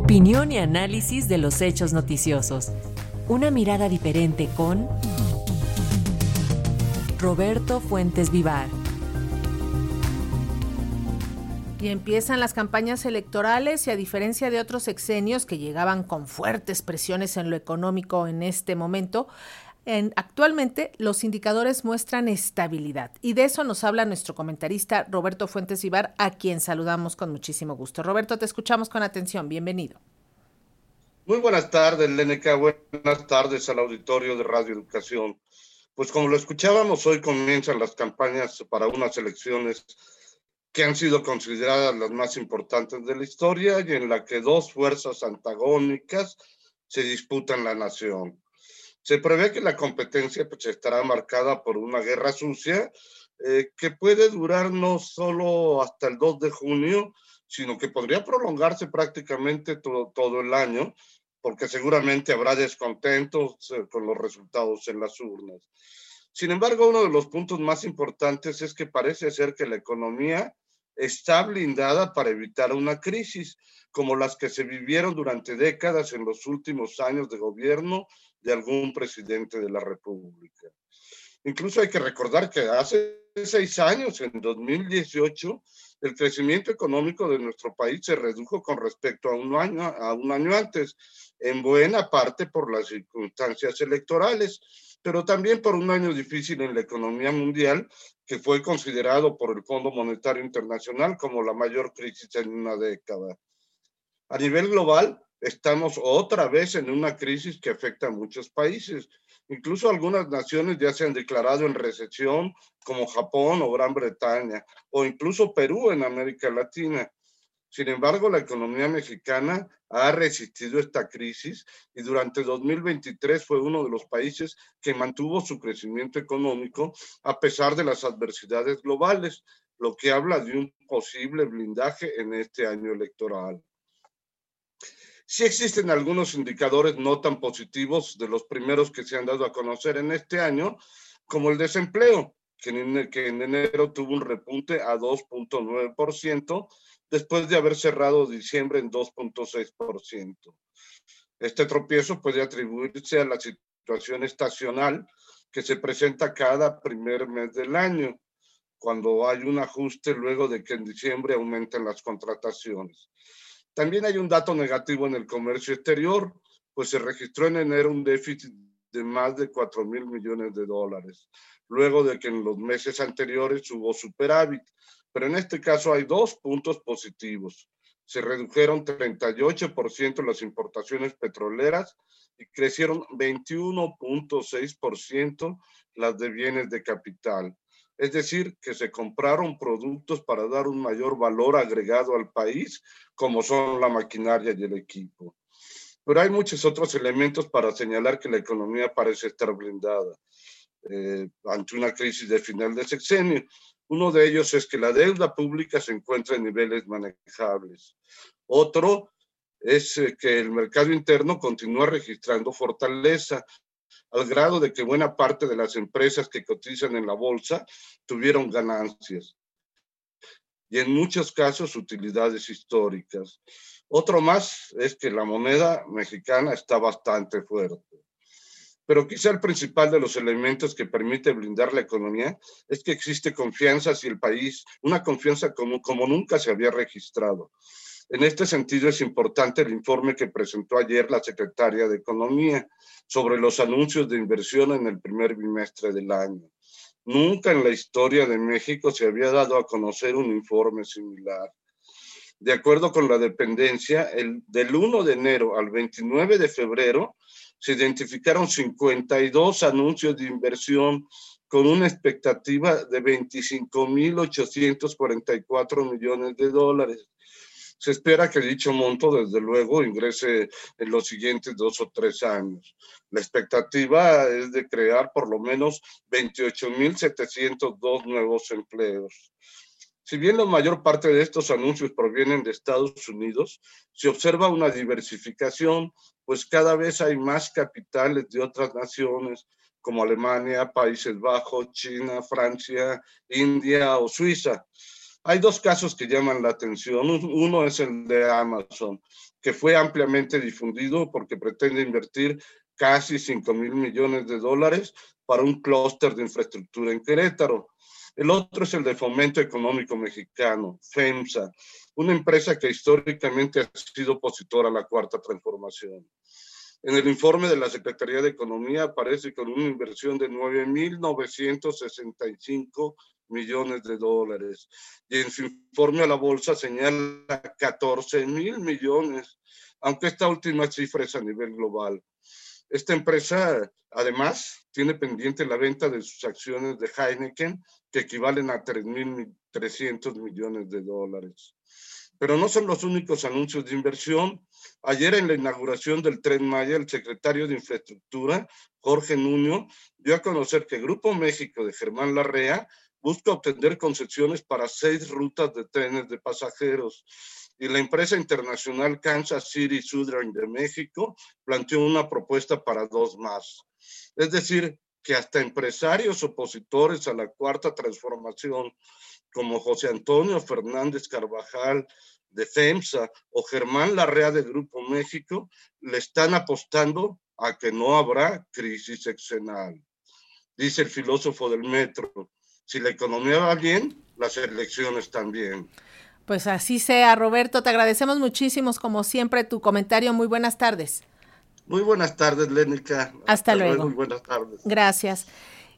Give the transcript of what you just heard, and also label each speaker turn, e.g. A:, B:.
A: Opinión y análisis de los hechos noticiosos. Una mirada diferente con Roberto Fuentes Vivar.
B: Y empiezan las campañas electorales y a diferencia de otros exenios que llegaban con fuertes presiones en lo económico en este momento, actualmente los indicadores muestran estabilidad y de eso nos habla nuestro comentarista Roberto Fuentes Ibar, a quien saludamos con muchísimo gusto. Roberto, te escuchamos con atención. Bienvenido.
C: Muy buenas tardes, Leneca. Buenas tardes al auditorio de Radio Educación. Pues como lo escuchábamos, hoy comienzan las campañas para unas elecciones que han sido consideradas las más importantes de la historia y en la que dos fuerzas antagónicas se disputan la nación. Se prevé que la competencia pues, estará marcada por una guerra sucia eh, que puede durar no solo hasta el 2 de junio, sino que podría prolongarse prácticamente todo, todo el año, porque seguramente habrá descontentos eh, con los resultados en las urnas. Sin embargo, uno de los puntos más importantes es que parece ser que la economía está blindada para evitar una crisis como las que se vivieron durante décadas en los últimos años de gobierno de algún presidente de la República. Incluso hay que recordar que hace seis años, en 2018, el crecimiento económico de nuestro país se redujo con respecto a un año, a un año antes, en buena parte por las circunstancias electorales, pero también por un año difícil en la economía mundial, que fue considerado por el Fondo Monetario Internacional como la mayor crisis en una década. A nivel global, estamos otra vez en una crisis que afecta a muchos países. Incluso algunas naciones ya se han declarado en recesión, como Japón o Gran Bretaña, o incluso Perú en América Latina. Sin embargo, la economía mexicana ha resistido esta crisis y durante 2023 fue uno de los países que mantuvo su crecimiento económico a pesar de las adversidades globales, lo que habla de un posible blindaje en este año electoral. Sí existen algunos indicadores no tan positivos de los primeros que se han dado a conocer en este año, como el desempleo, que en, que en enero tuvo un repunte a 2.9%, después de haber cerrado diciembre en 2.6%. Este tropiezo puede atribuirse a la situación estacional que se presenta cada primer mes del año, cuando hay un ajuste luego de que en diciembre aumenten las contrataciones. También hay un dato negativo en el comercio exterior, pues se registró en enero un déficit de más de 4 mil millones de dólares, luego de que en los meses anteriores hubo superávit. Pero en este caso hay dos puntos positivos. Se redujeron 38% las importaciones petroleras y crecieron 21.6% las de bienes de capital es decir, que se compraron productos para dar un mayor valor agregado al país, como son la maquinaria y el equipo. Pero hay muchos otros elementos para señalar que la economía parece estar blindada eh, ante una crisis de final de sexenio. Uno de ellos es que la deuda pública se encuentra en niveles manejables. Otro es eh, que el mercado interno continúa registrando fortaleza, al grado de que buena parte de las empresas que cotizan en la bolsa tuvieron ganancias y en muchos casos utilidades históricas. Otro más es que la moneda mexicana está bastante fuerte. Pero quizá el principal de los elementos que permite blindar la economía es que existe confianza hacia el país, una confianza como, como nunca se había registrado. En este sentido, es importante el informe que presentó ayer la secretaria de Economía sobre los anuncios de inversión en el primer bimestre del año. Nunca en la historia de México se había dado a conocer un informe similar. De acuerdo con la dependencia, el, del 1 de enero al 29 de febrero se identificaron 52 anuncios de inversión con una expectativa de 25.844 millones de dólares se espera que dicho monto, desde luego, ingrese en los siguientes dos o tres años. La expectativa es de crear por lo menos 28.702 nuevos empleos. Si bien la mayor parte de estos anuncios provienen de Estados Unidos, se observa una diversificación, pues cada vez hay más capitales de otras naciones como Alemania, Países Bajos, China, Francia, India o Suiza. Hay dos casos que llaman la atención. Uno es el de Amazon, que fue ampliamente difundido porque pretende invertir casi 5 mil millones de dólares para un clúster de infraestructura en Querétaro. El otro es el de Fomento Económico Mexicano, FEMSA, una empresa que históricamente ha sido opositora a la Cuarta Transformación. En el informe de la Secretaría de Economía aparece con una inversión de 9.965 millones de dólares y en su informe a la bolsa señala 14 mil millones, aunque esta última cifra es a nivel global. Esta empresa, además, tiene pendiente la venta de sus acciones de Heineken, que equivalen a 3.300 millones de dólares. Pero no son los únicos anuncios de inversión. Ayer en la inauguración del Tren Maya, el secretario de Infraestructura, Jorge Nuño, dio a conocer que Grupo México de Germán Larrea busca obtener concesiones para seis rutas de trenes de pasajeros. Y la empresa internacional Kansas City Southern de México planteó una propuesta para dos más. Es decir, que hasta empresarios opositores a la cuarta transformación como José Antonio Fernández Carvajal de FEMSA o Germán Larrea de Grupo México le están apostando a que no habrá crisis exenal. Dice el filósofo del metro, si la economía va bien, las elecciones también.
B: Pues así sea, Roberto, te agradecemos muchísimo, como siempre, tu comentario. Muy buenas tardes.
C: Muy buenas tardes, Lénica.
B: Hasta, luego.
C: Muy buenas tardes.
B: Gracias.